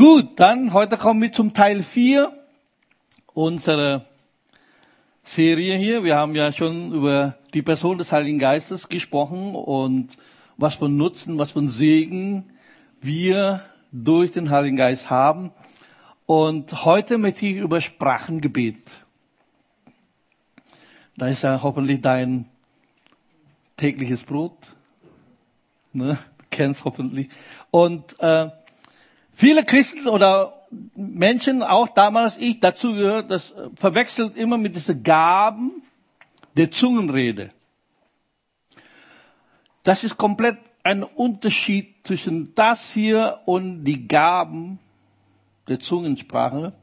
Gut, dann heute kommen wir zum Teil 4 unserer Serie hier. Wir haben ja schon über die Person des Heiligen Geistes gesprochen und was für Nutzen, was für Segen wir durch den Heiligen Geist haben. Und heute möchte ich über Sprachengebet. Da ist ja hoffentlich dein tägliches Brot. Ne? Du kennst hoffentlich. Und äh, viele Christen oder Menschen, auch damals ich, dazu gehört, das verwechselt immer mit diesen Gaben der Zungenrede. Das ist komplett ein Unterschied zwischen das hier und die Gaben der Zungensprache.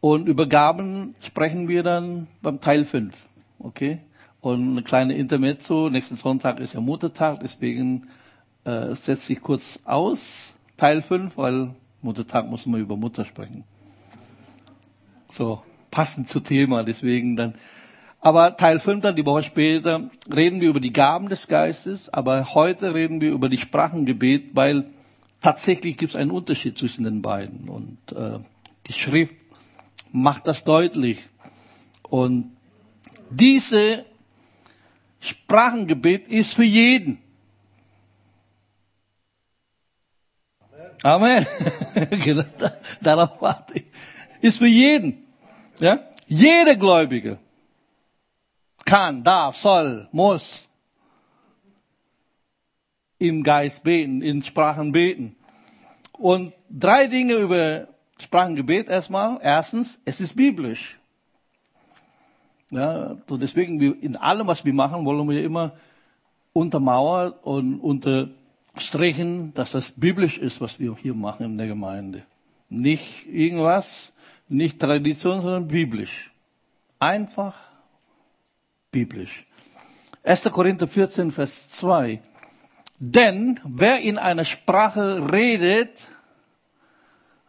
Und über Gaben sprechen wir dann beim Teil 5. Okay? Und eine kleine Intermezzo. Nächsten Sonntag ist ja Muttertag, deswegen äh, setze ich kurz aus, Teil 5, weil Muttertag muss man über Mutter sprechen. So, passend zu Thema, deswegen dann. Aber Teil 5 dann, die Woche später, reden wir über die Gaben des Geistes, aber heute reden wir über die Sprachengebet, weil tatsächlich gibt es einen Unterschied zwischen den beiden. Und äh, die Schrift macht das deutlich. Und diese Sprachengebet ist für jeden. Amen. genau, darauf warte ich. Ist für jeden. Ja? Jeder Gläubige kann, darf, soll, muss im Geist beten, in Sprachen beten. Und drei Dinge über Sprachengebet erstmal. Erstens, es ist biblisch. Ja, so deswegen, in allem, was wir machen, wollen wir immer untermauern und unterstrichen, dass das biblisch ist, was wir hier machen in der Gemeinde. Nicht irgendwas, nicht Tradition, sondern biblisch. Einfach biblisch. 1. Korinther 14, Vers 2. Denn wer in einer Sprache redet,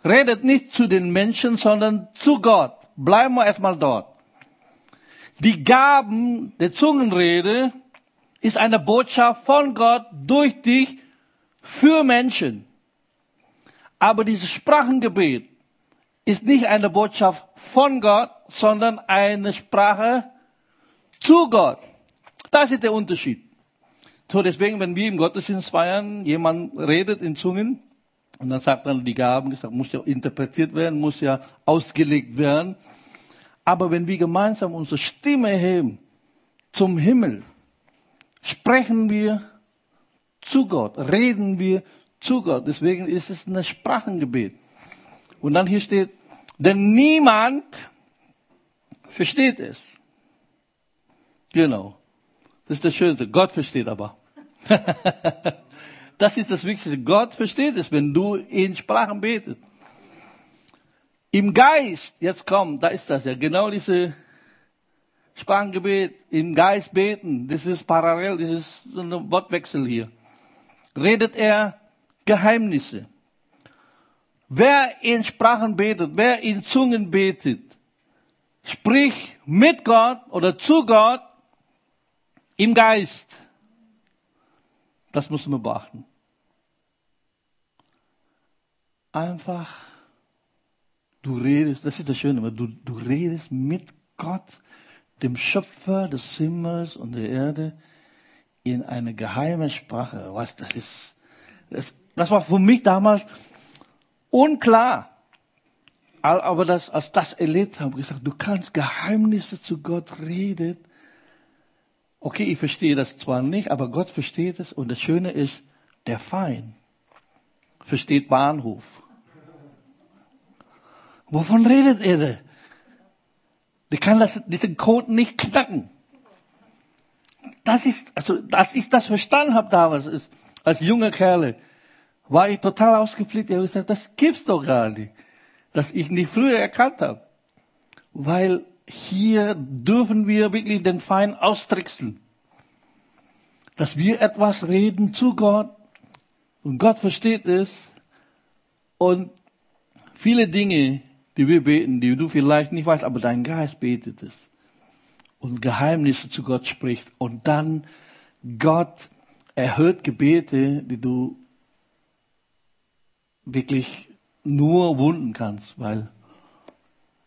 redet nicht zu den Menschen, sondern zu Gott. Bleiben wir erstmal dort. Die Gaben der Zungenrede ist eine Botschaft von Gott durch dich für Menschen. Aber dieses Sprachengebet ist nicht eine Botschaft von Gott, sondern eine Sprache zu Gott. Das ist der Unterschied. So deswegen, wenn wir im Gottesdienst feiern, jemand redet in Zungen, und dann sagt dann die Gaben, gesagt, muss ja interpretiert werden, muss ja ausgelegt werden. Aber wenn wir gemeinsam unsere Stimme erheben zum Himmel, sprechen wir zu Gott, reden wir zu Gott. Deswegen ist es ein Sprachengebet. Und dann hier steht, denn niemand versteht es. Genau. Das ist das Schönste. Gott versteht aber. Das ist das Wichtigste. Gott versteht es, wenn du in Sprachen betest. Im Geist, jetzt kommt, da ist das ja, genau diese Sprachengebet, im Geist beten, das ist parallel, das ist ein Wortwechsel hier. Redet er Geheimnisse. Wer in Sprachen betet, wer in Zungen betet, sprich mit Gott oder zu Gott im Geist. Das muss man beachten. einfach, du redest, das ist das Schöne, du, du redest mit Gott, dem Schöpfer des Himmels und der Erde, in eine geheime Sprache. Was, das ist, das, das war für mich damals unklar. Aber das, als das erlebt habe, gesagt, du kannst Geheimnisse zu Gott reden. Okay, ich verstehe das zwar nicht, aber Gott versteht es. Und das Schöne ist, der Feind versteht Bahnhof. Wovon redet er denn? Der kann das, diesen Code nicht knacken. Das ist, also, als ich das verstanden habe damals, ist, als junger Kerle, war ich total ausgeflippt. Ich habe gesagt, das gibt's doch gar nicht, dass ich nicht früher erkannt habe. Weil hier dürfen wir wirklich den Feind austricksen. Dass wir etwas reden zu Gott und Gott versteht es und viele Dinge, die wir beten, die du vielleicht nicht weißt, aber dein Geist betet es und Geheimnisse zu Gott spricht und dann Gott erhört Gebete, die du wirklich nur wunden kannst, weil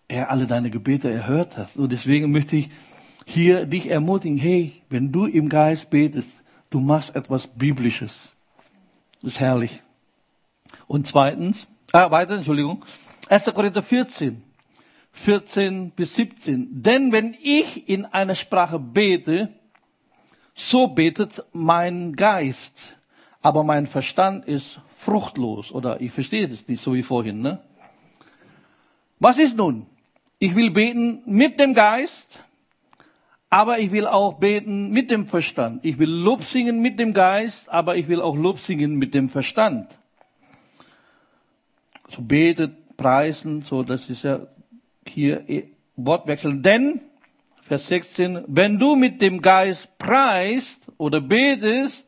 er alle deine Gebete erhört hat. Und deswegen möchte ich hier dich ermutigen, hey, wenn du im Geist betest, du machst etwas Biblisches. Das ist herrlich. Und zweitens, ah, weiter, Entschuldigung, 1. Korinther 14, 14 bis 17. Denn wenn ich in einer Sprache bete, so betet mein Geist, aber mein Verstand ist fruchtlos. Oder ich verstehe das nicht so wie vorhin. Ne? Was ist nun? Ich will beten mit dem Geist, aber ich will auch beten mit dem Verstand. Ich will Lob singen mit dem Geist, aber ich will auch Lob singen mit dem Verstand. So betet, preisen, so das ist ja hier Wortwechsel. Denn, Vers 16, wenn du mit dem Geist preist oder betest,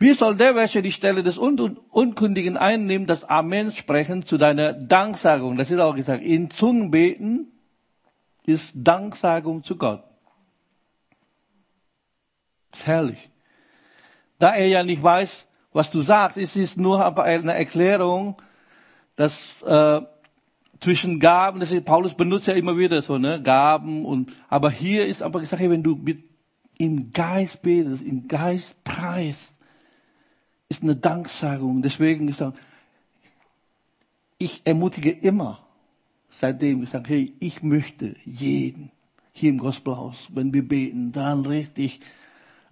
wie soll der, welcher die Stelle des Unkundigen einnimmt, das Amen sprechen zu deiner Danksagung? Das ist auch gesagt. In Zungen beten ist Danksagung zu Gott. Das ist herrlich. Da er ja nicht weiß, was du sagst, ist es nur eine Erklärung, dass äh, zwischen Gaben, das ist, Paulus benutzt ja immer wieder so, ne, Gaben und, aber hier ist aber gesagt, wenn du mit im Geist betest, im Geist preist, ist eine Danksagung. Deswegen ich sage, ich ermutige immer, seitdem ich sage, hey, ich möchte jeden hier im Gospelhaus, wenn wir beten, dann richtig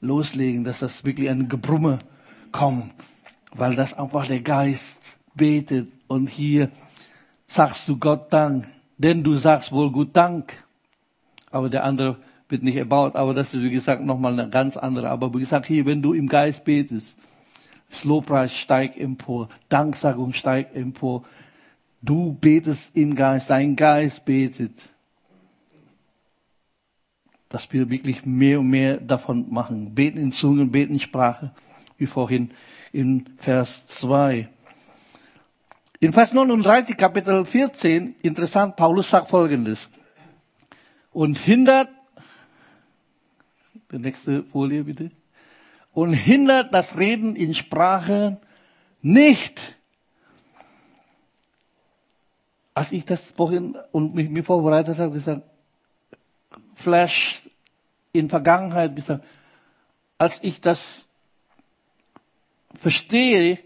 loslegen, dass das wirklich ein Gebrumme kommt, weil das einfach der Geist betet und hier sagst du Gott Dank, denn du sagst wohl gut Dank, aber der andere wird nicht erbaut, aber das ist wie gesagt nochmal eine ganz andere, aber wie gesagt hier, wenn du im Geist betest, das Lobpreis steigt empor, Danksagung steigt empor. Du betest im Geist, dein Geist betet. Dass wir wirklich mehr und mehr davon machen. Beten in Zungen, beten in Sprache, wie vorhin in Vers 2. In Vers 39, Kapitel 14, interessant, Paulus sagt Folgendes. Und hindert, die nächste Folie bitte und hindert das Reden in Sprache nicht. Als ich das vorhin und mich, mich vorbereitet habe, gesagt, Flash in Vergangenheit gesagt, als ich das verstehe,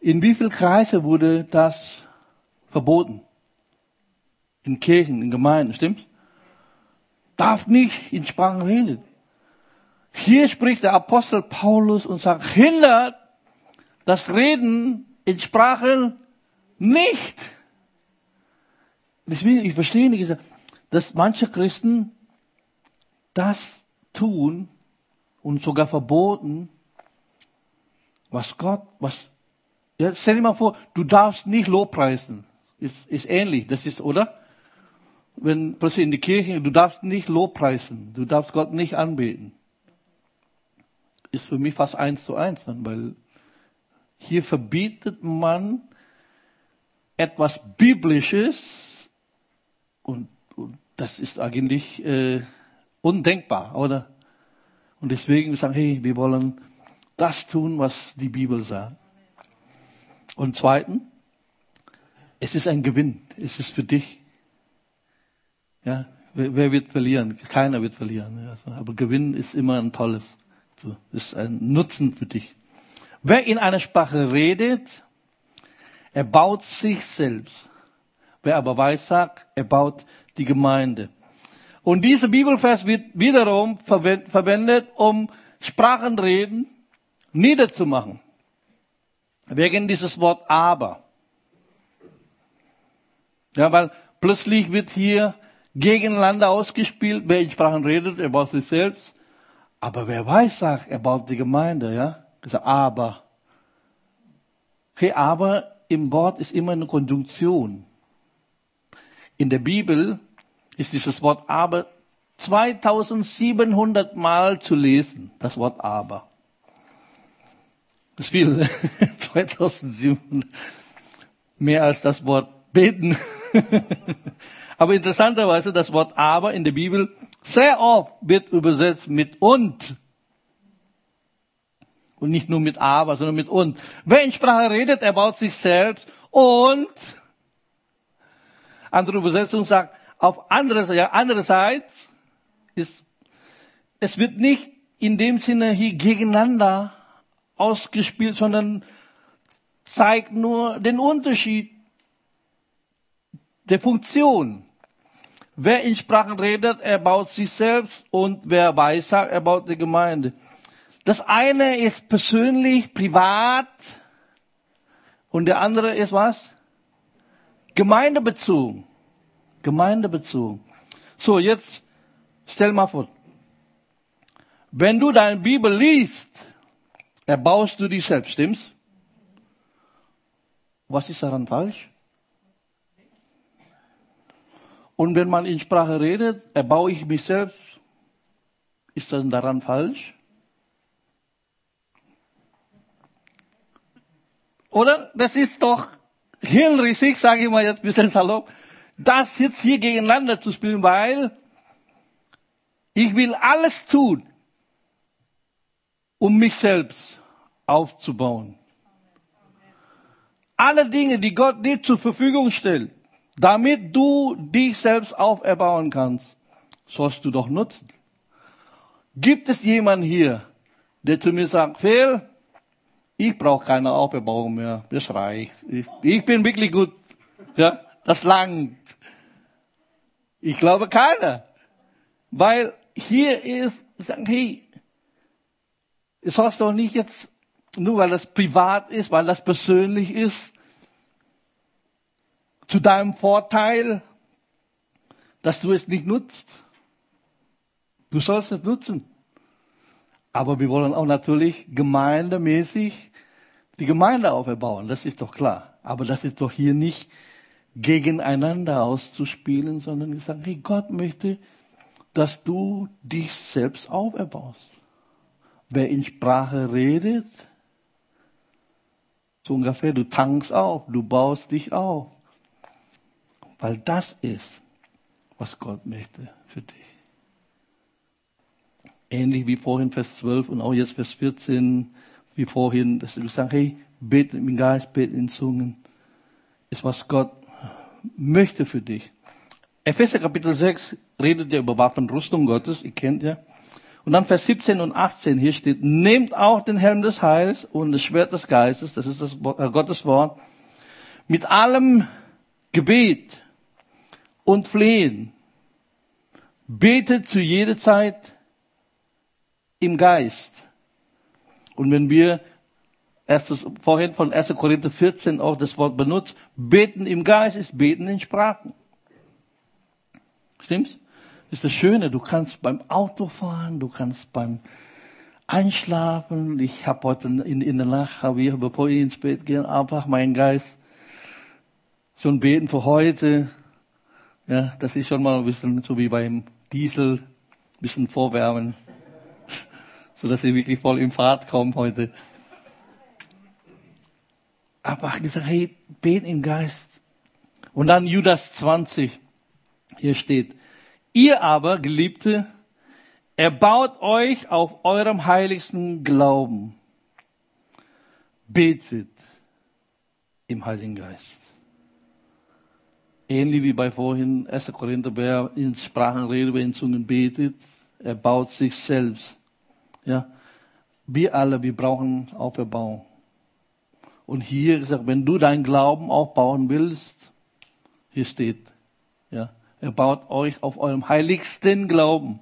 in wie viel Kreise wurde das verboten? In Kirchen, in Gemeinden, stimmt? Darf nicht in Sprachen reden. Hier spricht der Apostel Paulus und sagt, hindert das Reden in Sprachen nicht. Deswegen, ich verstehe nicht, dass manche Christen das tun und sogar verboten, was Gott, was, ja, stell dir mal vor, du darfst nicht Lobpreisen. Ist, ist ähnlich, das ist, oder? Wenn plötzlich in die Kirche, du darfst nicht Lobpreisen, du darfst Gott nicht anbeten ist für mich fast eins zu eins, dann, weil hier verbietet man etwas Biblisches und, und das ist eigentlich äh, undenkbar, oder? Und deswegen sagen, hey, wir wollen das tun, was die Bibel sagt. Und zweitens, es ist ein Gewinn. Es ist für dich. Ja, wer, wird verlieren? Keiner wird verlieren. Aber Gewinn ist immer ein tolles. Das ist ein Nutzen für dich. Wer in einer Sprache redet, er baut sich selbst. Wer aber weissagt, er baut die Gemeinde. Und dieser Bibelvers wird wiederum verwendet, um Sprachenreden niederzumachen. Wegen dieses Wort aber. Ja, weil plötzlich wird hier gegeneinander ausgespielt. Wer in Sprachen redet, er baut sich selbst. Aber wer weiß, sagt, er baut die Gemeinde, ja? Gesagt, aber. Okay, aber im Wort ist immer eine Konjunktion. In der Bibel ist dieses Wort aber 2700 Mal zu lesen, das Wort aber. Das viel, 2700. Mehr als das Wort beten. Aber interessanterweise das Wort aber in der Bibel sehr oft wird übersetzt mit und. Und nicht nur mit aber, sondern mit und. Wer in Sprache redet, er baut sich selbst Und andere Übersetzung sagt, auf andere, ja, andererseits ist, es wird nicht in dem Sinne hier gegeneinander ausgespielt, sondern zeigt nur den Unterschied der Funktion. Wer in Sprachen redet, er baut sich selbst und wer weissagt, er baut die Gemeinde. Das eine ist persönlich, privat und der andere ist was? Gemeindebezogen. Gemeindebezogen. So, jetzt stell mal vor. Wenn du deine Bibel liest, erbaust du dich selbst, stimmt's? Was ist daran falsch? Und wenn man in Sprache redet, erbaue ich mich selbst. Ist das daran falsch? Oder? Das ist doch hirnrissig, sage ich mal jetzt ein bisschen salopp, das jetzt hier gegeneinander zu spielen, weil ich will alles tun, um mich selbst aufzubauen. Alle Dinge, die Gott dir zur Verfügung stellt, damit du dich selbst auferbauen kannst, sollst du doch nutzen. Gibt es jemanden hier, der zu mir sagt, Phil, ich brauche keine Auferbauung mehr, das reicht. Ich, ich bin wirklich gut. Ja, das langt. Ich glaube keiner. Weil hier ist, sagen, hey, es sollst doch nicht jetzt, nur weil das privat ist, weil das persönlich ist, zu deinem Vorteil, dass du es nicht nutzt. Du sollst es nutzen. Aber wir wollen auch natürlich gemeindemäßig die Gemeinde auferbauen. Das ist doch klar. Aber das ist doch hier nicht gegeneinander auszuspielen, sondern gesagt, hey, Gott möchte, dass du dich selbst auferbaust. Wer in Sprache redet, so ungefähr, du tankst auf, du baust dich auf. Weil das ist, was Gott möchte für dich. Ähnlich wie vorhin Vers 12 und auch jetzt Vers 14, wie vorhin, dass du sagst, hey, bete im Geist, bete in Zungen, ist was Gott möchte für dich. Epheser Kapitel 6 redet ja über Waffenrüstung Gottes, ihr kennt ja. Und dann Vers 17 und 18, hier steht, nehmt auch den Helm des Heils und das Schwert des Geistes, das ist das äh, Gottes Wort, mit allem Gebet und Flehen. Betet zu jeder Zeit im Geist. Und wenn wir erstes, vorhin von 1. Korinther 14 auch das Wort benutzt, beten im Geist ist beten in Sprachen. Stimmt's? Ist das Schöne, du kannst beim Autofahren, du kannst beim Einschlafen. Ich habe heute in, in der Nacht, habe ich, bevor ich ins Bett gehe, einfach meinen Geist schon beten für heute, ja, das ist schon mal ein bisschen so wie beim Diesel, ein bisschen vorwärmen, so dass sie wirklich voll in Fahrt kommen heute. Aber gesagt, hey, beten im Geist. Und dann Judas 20, hier steht, ihr aber, Geliebte, erbaut euch auf eurem heiligsten Glauben. Betet im Heiligen Geist. Ähnlich wie bei vorhin, 1. Korinther, wer in Sprachen redet, wer in Zungen betet, er baut sich selbst. Ja. Wir alle, wir brauchen Auferbauung. Und hier gesagt, wenn du deinen Glauben aufbauen willst, hier steht, er baut euch auf eurem heiligsten Glauben,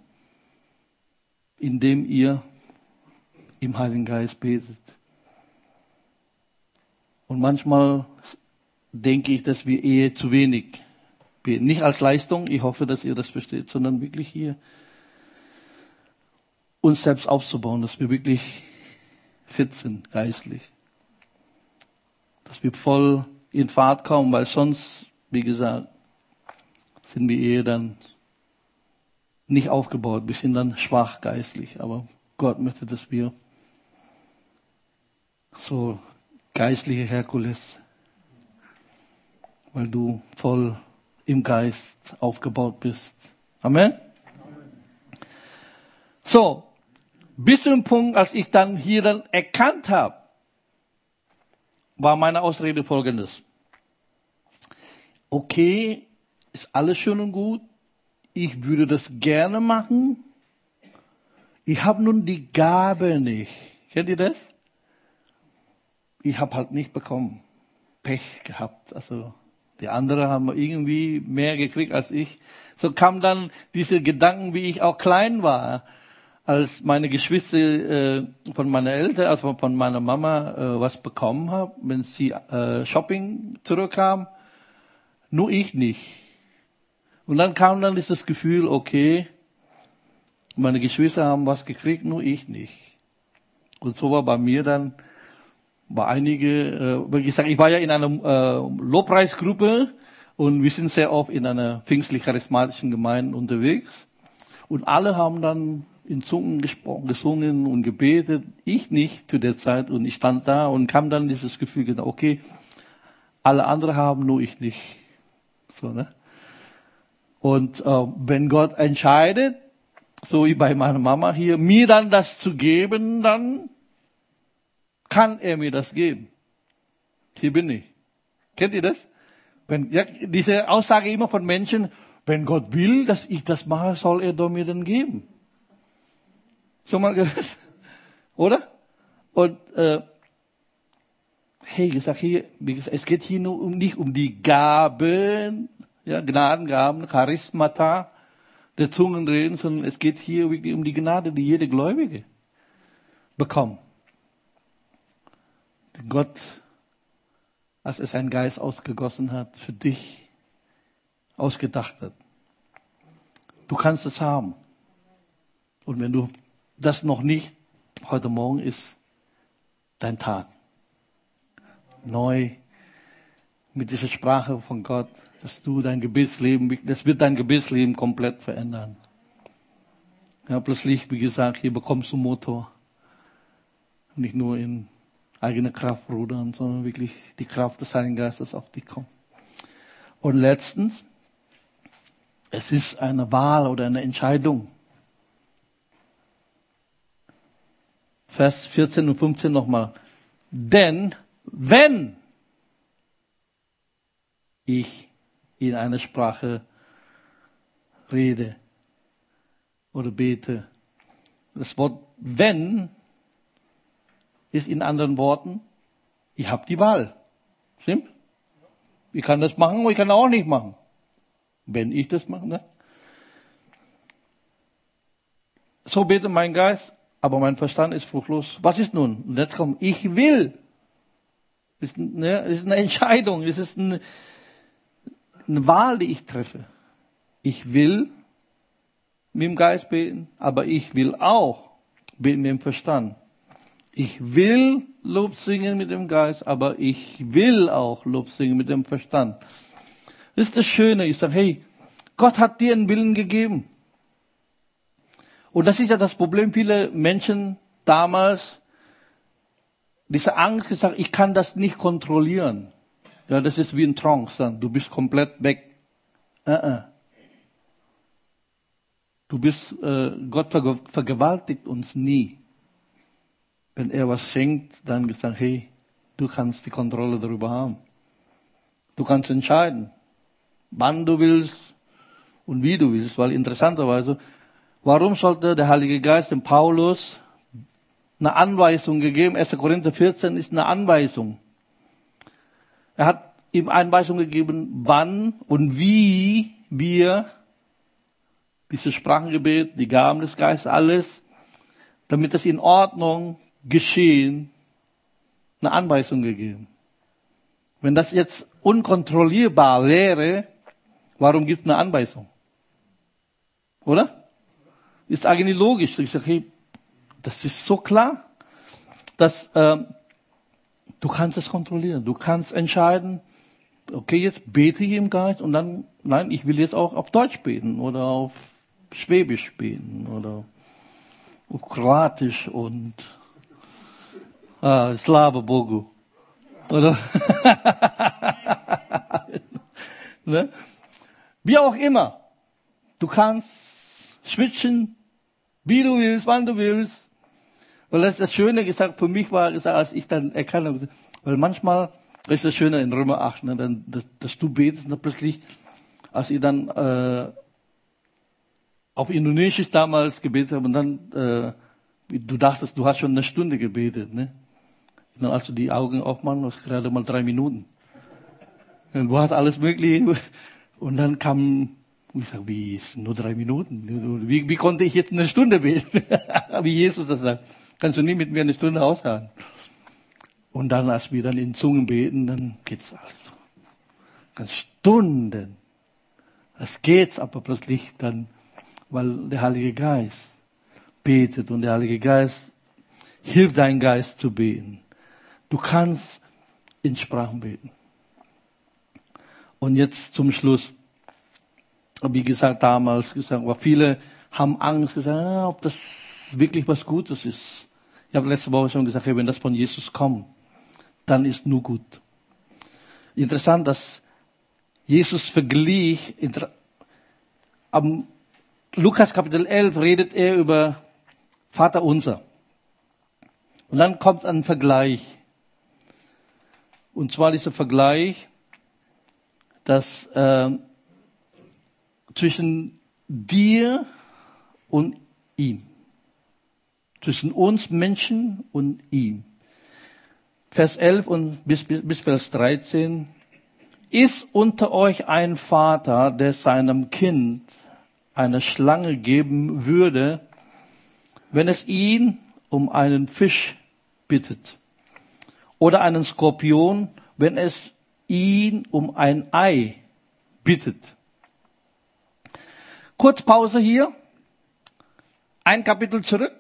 indem ihr im Heiligen Geist betet. Und manchmal denke ich, dass wir eher zu wenig beten. Nicht als Leistung, ich hoffe, dass ihr das versteht, sondern wirklich hier uns selbst aufzubauen, dass wir wirklich fit sind, geistlich. Dass wir voll in Fahrt kommen, weil sonst, wie gesagt, sind wir eher dann nicht aufgebaut, wir sind dann schwach geistlich. Aber Gott möchte, dass wir so geistliche Herkules weil du voll im Geist aufgebaut bist. Amen. So, bis zu dem Punkt, als ich dann hier dann erkannt habe, war meine Ausrede folgendes. okay, ist alles schön und gut. Ich würde das gerne machen. Ich habe nun die Gabe nicht. Kennt ihr das? Ich habe halt nicht bekommen. Pech gehabt. Also die anderen haben irgendwie mehr gekriegt als ich. So kam dann diese Gedanken, wie ich auch klein war, als meine Geschwister äh, von meiner Eltern, also von meiner Mama äh, was bekommen haben, wenn sie äh, Shopping zurückkam, nur ich nicht. Und dann kam dann dieses Gefühl, okay, meine Geschwister haben was gekriegt, nur ich nicht. Und so war bei mir dann bei einige, äh, wie gesagt, ich war ja in einer äh, Lobpreisgruppe und wir sind sehr oft in einer pfingstlich-charismatischen Gemeinde unterwegs. Und alle haben dann in Zungen gesprochen, gesungen und gebetet. Ich nicht zu der Zeit und ich stand da und kam dann dieses Gefühl, okay, alle anderen haben, nur ich nicht. So, ne? Und äh, wenn Gott entscheidet, so wie bei meiner Mama hier, mir dann das zu geben, dann kann er mir das geben. Hier bin ich. Kennt ihr das? Wenn, ja, diese Aussage immer von Menschen, wenn Gott will, dass ich das mache, soll er doch mir dann geben. Schon mal gehört? Oder? Und äh, hey, gesagt hier, es geht hier nur um nicht um die Gaben, ja, Gnadengaben, Charismata der Zungenreden, sondern es geht hier wirklich um die Gnade, die jede Gläubige bekommt. Gott, als er seinen Geist ausgegossen hat, für dich ausgedacht hat. Du kannst es haben. Und wenn du das noch nicht, heute Morgen ist dein Tag. Neu mit dieser Sprache von Gott, dass du dein Gebetsleben, das wird dein Gebetsleben komplett verändern. Ja, plötzlich, wie gesagt, hier bekommst du Motor. Nicht nur in eigene Kraft rudern, sondern wirklich die Kraft des Heiligen Geistes auf dich kommt. Und letztens, es ist eine Wahl oder eine Entscheidung. Vers 14 und 15 nochmal. Denn wenn ich in einer Sprache rede oder bete, das Wort wenn ist in anderen Worten, ich habe die Wahl. Stimmt? Ich kann das machen, aber ich kann auch nicht machen. Wenn ich das mache, ne? So betet mein Geist, aber mein Verstand ist fruchtlos. Was ist nun? Und jetzt kommt, ich will. Ist, ne, ist eine Entscheidung, das ist eine, eine Wahl, die ich treffe. Ich will mit dem Geist beten, aber ich will auch beten mit dem Verstand. Ich will Lob singen mit dem Geist, aber ich will auch Lob singen mit dem Verstand. Das ist das Schöne. Ich sage, hey, Gott hat dir einen Willen gegeben. Und das ist ja das Problem vieler Menschen damals. Diese Angst gesagt, ich kann das nicht kontrollieren. Ja, das ist wie ein Trance dann. Du bist komplett weg. Uh -uh. Du bist, äh, Gott vergewaltigt uns nie wenn er was schenkt, dann gesagt, hey, du kannst die Kontrolle darüber haben. Du kannst entscheiden, wann du willst und wie du willst, weil interessanterweise, warum sollte der Heilige Geist dem Paulus eine Anweisung gegeben? 1. Korinther 14 ist eine Anweisung. Er hat ihm Anweisung gegeben, wann und wie wir dieses Sprachengebet, die Gaben des Geistes, alles, damit es in Ordnung geschehen, eine Anweisung gegeben. Wenn das jetzt unkontrollierbar wäre, warum gibt es eine Anweisung? Oder? Ist eigentlich logisch. Ich sage, hey, das ist so klar, dass äh, du kannst es kontrollieren. Du kannst entscheiden, okay, jetzt bete ich im Geist und dann, nein, ich will jetzt auch auf Deutsch beten oder auf Schwäbisch beten oder auf Kroatisch und Ah, Slava Bogu. Oder? ne? Wie auch immer. Du kannst switchen, wie du willst, wann du willst. Und das, das Schöne gesagt, für mich war gesagt, als ich dann erkannt habe, weil manchmal ist das Schöne in Römer 8, ne, dann, dass, dass du betest und plötzlich, als ich dann äh, auf Indonesisch damals gebetet habe und dann, äh, du dachtest, du hast schon eine Stunde gebetet. Ne? Und dann, als du die Augen aufmachst, hast gerade mal drei Minuten. Und du hast alles Mögliche. Und dann kam, ich sag, wie ist nur drei Minuten? Wie, wie konnte ich jetzt eine Stunde beten? wie Jesus das sagt. Kannst du nie mit mir eine Stunde aushalten. Und dann, als wir dann in Zungen beten, dann geht's also. Ganz Stunden. Es geht aber plötzlich dann, weil der Heilige Geist betet und der Heilige Geist hilft deinen Geist zu beten. Du kannst in Sprachen beten. Und jetzt zum Schluss, wie gesagt, damals gesagt, aber viele haben Angst gesagt, ah, ob das wirklich was Gutes ist. Ich habe letzte Woche schon gesagt, wenn das von Jesus kommt, dann ist nur gut. Interessant, dass Jesus verglich, am Lukas Kapitel 11 redet er über Vater unser. Und dann kommt ein Vergleich. Und zwar dieser Vergleich, dass äh, zwischen dir und ihm, zwischen uns Menschen und ihm. Vers 11 und bis, bis, bis Vers 13. Ist unter euch ein Vater, der seinem Kind eine Schlange geben würde, wenn es ihn um einen Fisch bittet? Oder einen Skorpion, wenn es ihn um ein Ei bittet? Kurz Pause hier. Ein Kapitel zurück.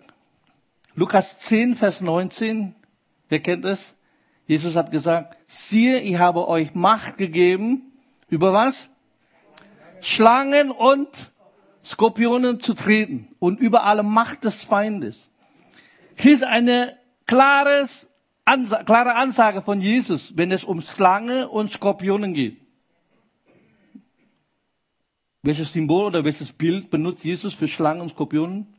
Lukas 10, Vers 19. Wer kennt es? Jesus hat gesagt, siehe, ich habe euch Macht gegeben, über was? Schlangen und Skorpionen zu treten und über alle Macht des Feindes. Hier ist eine klares, Ansa klare Ansage von Jesus, wenn es um Schlange und Skorpionen geht. Welches Symbol oder welches Bild benutzt Jesus für Schlangen und Skorpionen?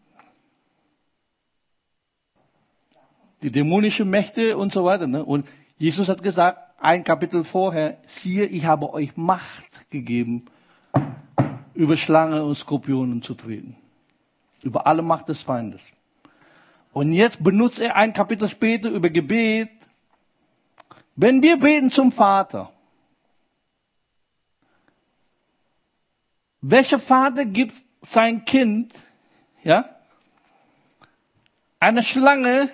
Die dämonischen Mächte und so weiter. Ne? Und Jesus hat gesagt, ein Kapitel vorher, siehe, ich habe euch Macht gegeben, über Schlangen und Skorpionen zu treten. Über alle Macht des Feindes. Und jetzt benutzt er ein Kapitel später über Gebet. Wenn wir beten zum Vater, welcher Vater gibt sein Kind, ja, eine Schlange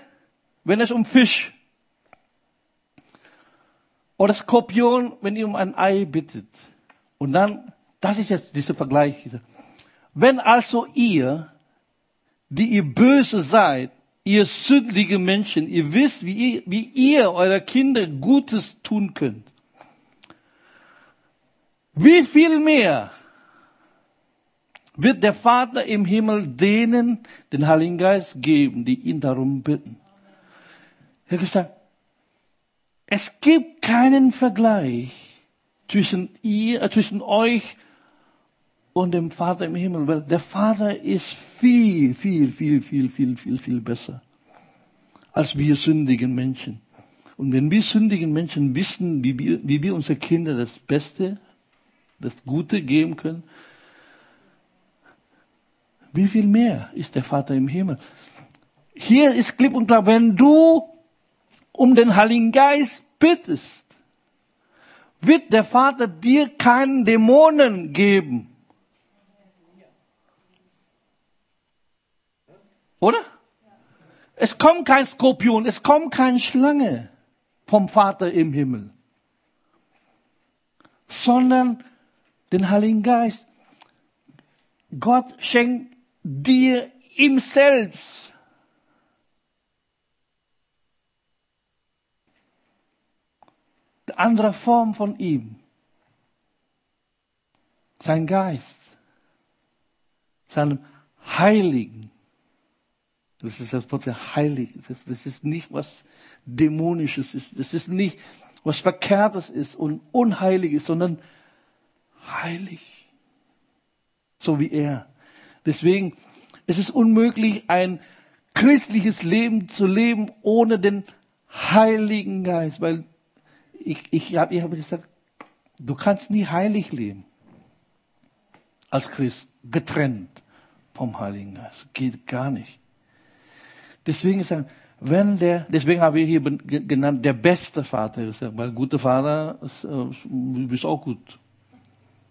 wenn es um Fisch oder Skorpion, wenn ihr um ein Ei bittet. Und dann, das ist jetzt dieser Vergleich. Wenn also ihr, die ihr böse seid, ihr sündige Menschen, ihr wisst, wie ihr, wie ihr eurer Kinder Gutes tun könnt, wie viel mehr wird der Vater im Himmel denen den Heiligen Geist geben, die ihn darum bitten? Er gesagt, es gibt keinen Vergleich zwischen ihr, äh, zwischen euch und dem Vater im Himmel, weil der Vater ist viel, viel, viel, viel, viel, viel, viel besser als wir sündigen Menschen. Und wenn wir sündigen Menschen wissen, wie wir, wie wir unsere Kinder das Beste, das Gute geben können, wie viel mehr ist der Vater im Himmel? Hier ist klipp und klar, wenn du um den Heiligen Geist bittest, wird der Vater dir keinen Dämonen geben. Oder? Es kommt kein Skorpion, es kommt keine Schlange vom Vater im Himmel, sondern den Heiligen Geist. Gott schenkt dir ihm selbst andere Form von ihm. Sein Geist, seinem Heiligen. Das ist das Wort der Heiligen. Das, das ist nicht was Dämonisches ist. Das ist nicht was Verkehrtes ist und Unheiliges, sondern heilig. So wie er. Deswegen es ist unmöglich, ein christliches Leben zu leben ohne den Heiligen Geist, weil ich, ich habe ich hab gesagt, du kannst nie heilig leben. Als Christ, getrennt vom Heiligen Geist. Geht gar nicht. Deswegen ist er, wenn der, deswegen habe ich hier genannt, der beste Vater, weil guter Vater, du bist auch gut.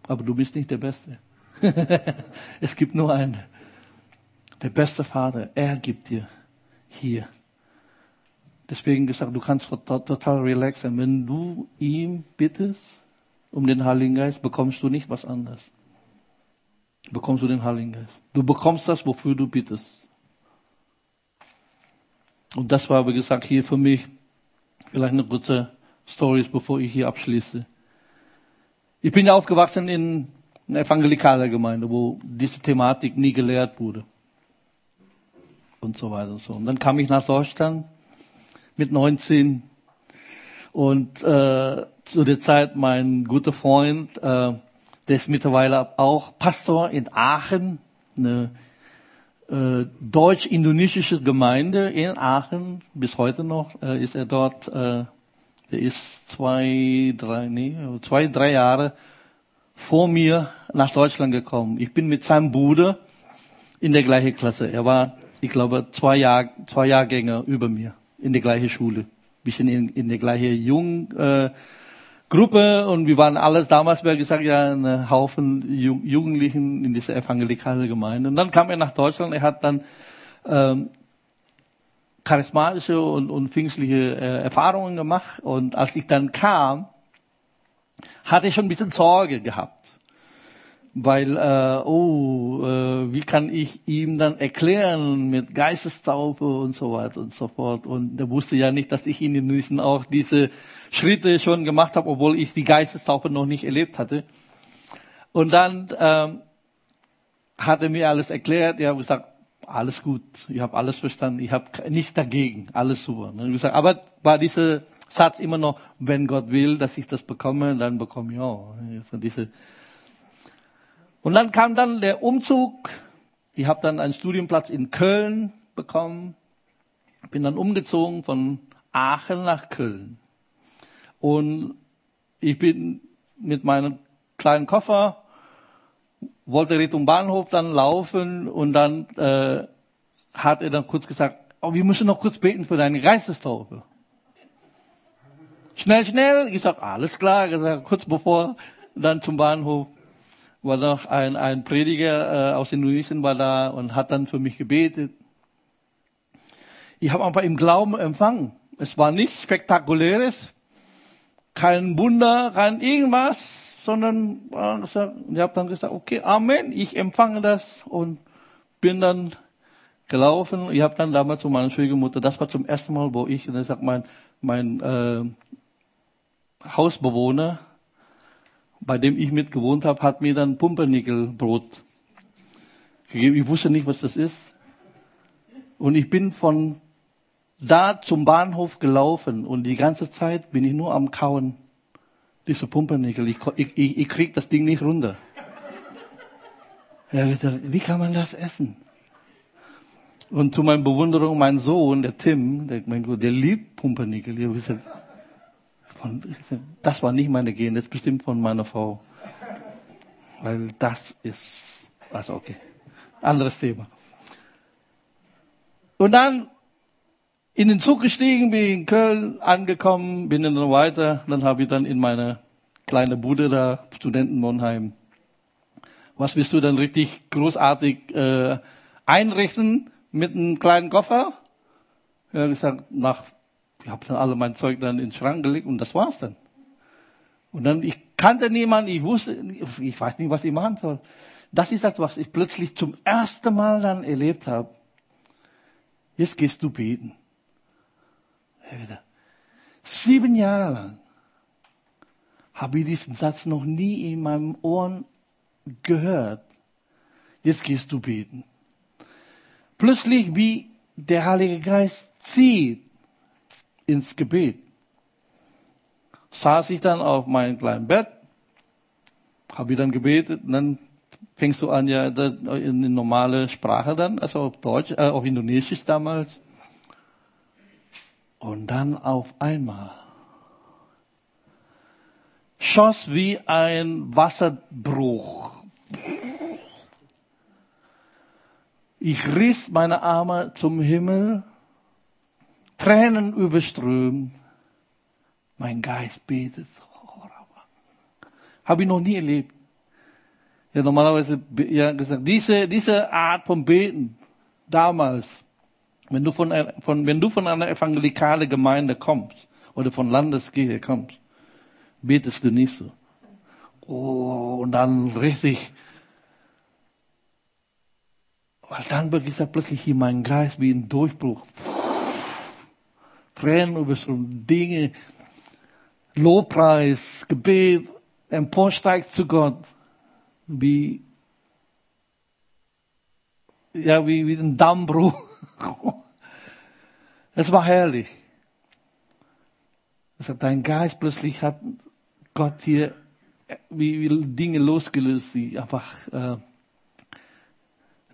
Aber du bist nicht der Beste. es gibt nur einen. Der beste Vater, er gibt dir hier. Deswegen gesagt, du kannst total relaxen. Wenn du ihm bittest um den Heiligen Geist, bekommst du nicht was anderes. Bekommst du den Heiligen Geist. Du bekommst das, wofür du bittest. Und das war, wie gesagt, hier für mich vielleicht eine kurze Story, bevor ich hier abschließe. Ich bin ja aufgewachsen in einer evangelikaler Gemeinde, wo diese Thematik nie gelehrt wurde. Und so weiter und so. Und dann kam ich nach Deutschland mit 19 und äh, zu der Zeit mein guter Freund, äh, der ist mittlerweile auch Pastor in Aachen, eine äh, deutsch-indonesische Gemeinde in Aachen, bis heute noch äh, ist er dort, äh, er ist zwei, drei, nee, zwei, drei Jahre vor mir nach Deutschland gekommen. Ich bin mit seinem Bruder in der gleichen Klasse. Er war, ich glaube, zwei, Jahr, zwei Jahrgänge über mir in der gleichen Schule. Wir sind in, in der gleichen Jung, äh, Gruppe und wir waren alles damals, wie gesagt, ja, ein Haufen Jugendlichen in dieser evangelikalen Gemeinde. Und dann kam er nach Deutschland, er hat dann ähm, charismatische und, und pfingstliche äh, Erfahrungen gemacht. Und als ich dann kam, hatte ich schon ein bisschen Sorge gehabt weil äh, oh, äh, wie kann ich ihm dann erklären mit Geistestaufe und so weiter und so fort. Und er wusste ja nicht, dass ich in diesen auch diese Schritte schon gemacht habe, obwohl ich die Geistestaufe noch nicht erlebt hatte. Und dann ähm, hat er mir alles erklärt. Ich habe gesagt, alles gut, ich habe alles verstanden, ich habe nichts dagegen, alles super. Und gesagt, aber war dieser Satz immer noch, wenn Gott will, dass ich das bekomme, dann bekomme ich auch. Also diese und dann kam dann der Umzug. Ich habe dann einen Studienplatz in Köln bekommen. Bin dann umgezogen von Aachen nach Köln. Und ich bin mit meinem kleinen Koffer, wollte Richtung Bahnhof dann laufen und dann äh, hat er dann kurz gesagt, oh, wir müssen noch kurz beten für deine Geistestaufe. Schnell, schnell. Ich sag, alles klar. Gesagt, kurz bevor dann zum Bahnhof war noch ein, ein Prediger äh, aus Indonesien war da und hat dann für mich gebetet. Ich habe aber im Glauben empfangen. Es war nichts Spektakuläres, kein Wunder, kein irgendwas, sondern äh, ich habe dann gesagt, okay, Amen, ich empfange das und bin dann gelaufen. Ich habe dann damals zu meiner Schwiegermutter, das war zum ersten Mal, wo ich, ich sag, mein, mein äh, Hausbewohner bei dem ich mit gewohnt habe, hat mir dann Pumpernickelbrot gegeben. Ich wusste nicht, was das ist. Und ich bin von da zum Bahnhof gelaufen und die ganze Zeit bin ich nur am Kauen. Diese Pumpernickel, ich, ich, ich, krieg das Ding nicht runter. Ja, wie kann man das essen? Und zu meiner Bewunderung, mein Sohn, der Tim, der, mein Gott, der liebt Pumpernickel. Ich gesagt, von, das war nicht meine Gen, das ist bestimmt von meiner Frau. Weil das ist, also okay, anderes Thema. Und dann in den Zug gestiegen, bin in Köln angekommen, bin dann weiter, dann habe ich dann in meine kleine Bude da, Studentenwohnheim, was willst du dann richtig großartig äh, einrichten mit einem kleinen Koffer? Ja, gesagt, nach ich habe dann alle mein Zeug dann in den Schrank gelegt und das war's dann. Und dann, ich kannte niemanden, ich wusste, ich weiß nicht, was ich machen soll. Das ist das, was ich plötzlich zum ersten Mal dann erlebt habe. Jetzt gehst du beten. Sieben Jahre lang habe ich diesen Satz noch nie in meinem Ohren gehört. Jetzt gehst du beten. Plötzlich wie der Heilige Geist zieht ins Gebet. Saß ich dann auf meinem kleinen Bett, habe ich dann gebetet, und dann fängst du an, ja, in die normale Sprache dann, also auf Deutsch, äh, auf Indonesisch damals. Und dann auf einmal schoss wie ein Wasserbruch. Ich riss meine Arme zum Himmel, Tränen überströmt. Mein Geist betet. Habe ich noch nie erlebt. Ja, normalerweise, ja, gesagt, diese, diese Art von Beten, damals, wenn du von, von, wenn du von einer evangelikalen Gemeinde kommst, oder von Landeskirche kommst, betest du nicht so. Oh, und dann richtig, weil dann beginnt plötzlich in meinem Geist wie ein Durchbruch. Tränen über so Dinge, Lobpreis, Gebet, emporsteigt zu Gott, wie, ja, wie, wie ein Dammbruch. es war herrlich. Also dein Geist plötzlich hat Gott hier wie, wie Dinge losgelöst, die einfach äh,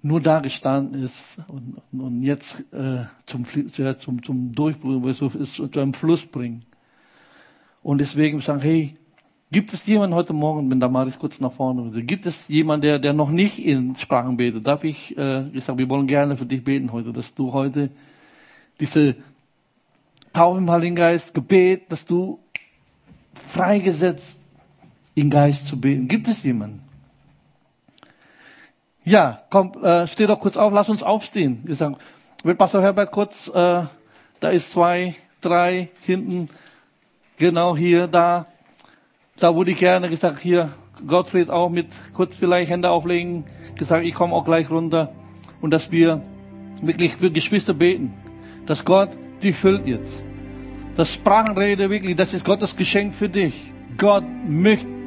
nur da gestanden ist und, und jetzt äh, zum, zum, zum Durchbruch, ist, zu einem Fluss bringen. Und deswegen sagen, hey, gibt es jemanden heute Morgen, wenn da mache ich kurz nach vorne, gibt es jemanden, der, der noch nicht in Sprachen betet? Darf ich, äh, ich sage, wir wollen gerne für dich beten heute, dass du heute diese Taufe im Heiligen Geist, Gebet, dass du freigesetzt in Geist zu beten. Gibt es jemanden? Ja, komm, äh, steh doch kurz auf, lass uns aufstehen. Sagen, wird Pastor Herbert kurz, äh, da ist zwei, drei hinten, genau hier, da. Da wurde ich gerne gesagt, hier, Gottfried auch mit kurz vielleicht Hände auflegen, gesagt, ich komme auch gleich runter. Und dass wir wirklich für Geschwister beten, dass Gott die füllt jetzt. Das Sprachenrede wirklich, das ist Gottes Geschenk für dich. Gott möchte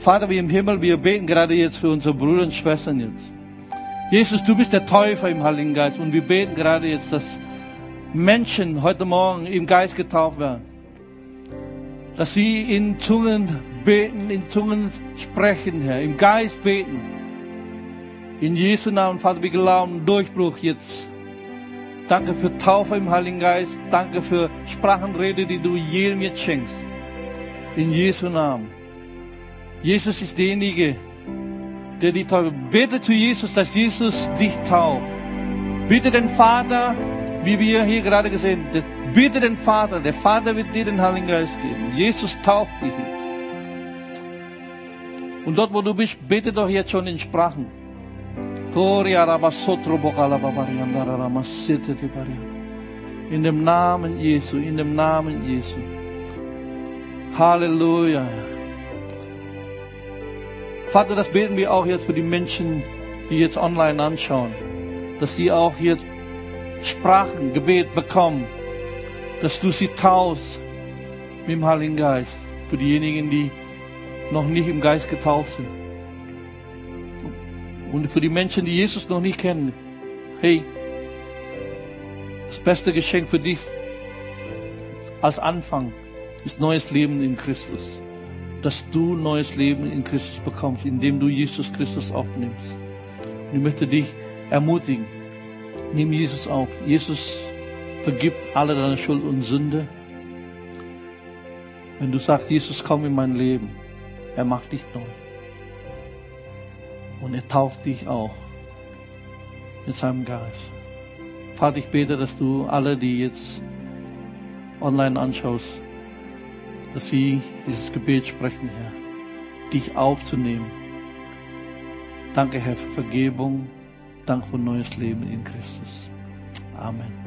Vater, wie im Himmel, wir beten gerade jetzt für unsere Brüder und Schwestern jetzt. Jesus, du bist der Täufer im Heiligen Geist und wir beten gerade jetzt, dass Menschen heute Morgen im Geist getauft werden. Dass sie in Zungen beten, in Zungen sprechen, Herr, im Geist beten. In Jesu Namen, Vater, wir glauben, Durchbruch jetzt. Danke für Taufe im Heiligen Geist. Danke für Sprachenrede, die du jedem jetzt schenkst. In Jesu Namen. Jesus ist derjenige, der die Taufe. Bete zu Jesus, dass Jesus dich tauft. Bitte den Vater, wie wir hier gerade gesehen haben, bitte den Vater. Der Vater wird dir den Heiligen Geist geben. Jesus tauft dich jetzt. Und dort, wo du bist, bete doch jetzt schon in Sprachen. In dem Namen Jesu, in dem Namen Jesu. Halleluja. Vater, das beten wir auch jetzt für die Menschen, die jetzt online anschauen, dass sie auch jetzt Sprachen, Gebet bekommen, dass du sie taust mit dem Heiligen Geist, für diejenigen, die noch nicht im Geist getauft sind. Und für die Menschen, die Jesus noch nicht kennen, hey, das beste Geschenk für dich als Anfang ist neues Leben in Christus dass du neues Leben in Christus bekommst, indem du Jesus Christus aufnimmst. Und ich möchte dich ermutigen, nimm Jesus auf. Jesus vergibt alle deine Schuld und Sünde. Wenn du sagst, Jesus, komm in mein Leben, er macht dich neu. Und er tauft dich auch mit seinem Geist. Vater, ich bete, dass du alle, die jetzt online anschaust, dass sie dieses Gebet sprechen, Herr, dich aufzunehmen. Danke, Herr, für Vergebung. Danke für neues Leben in Christus. Amen.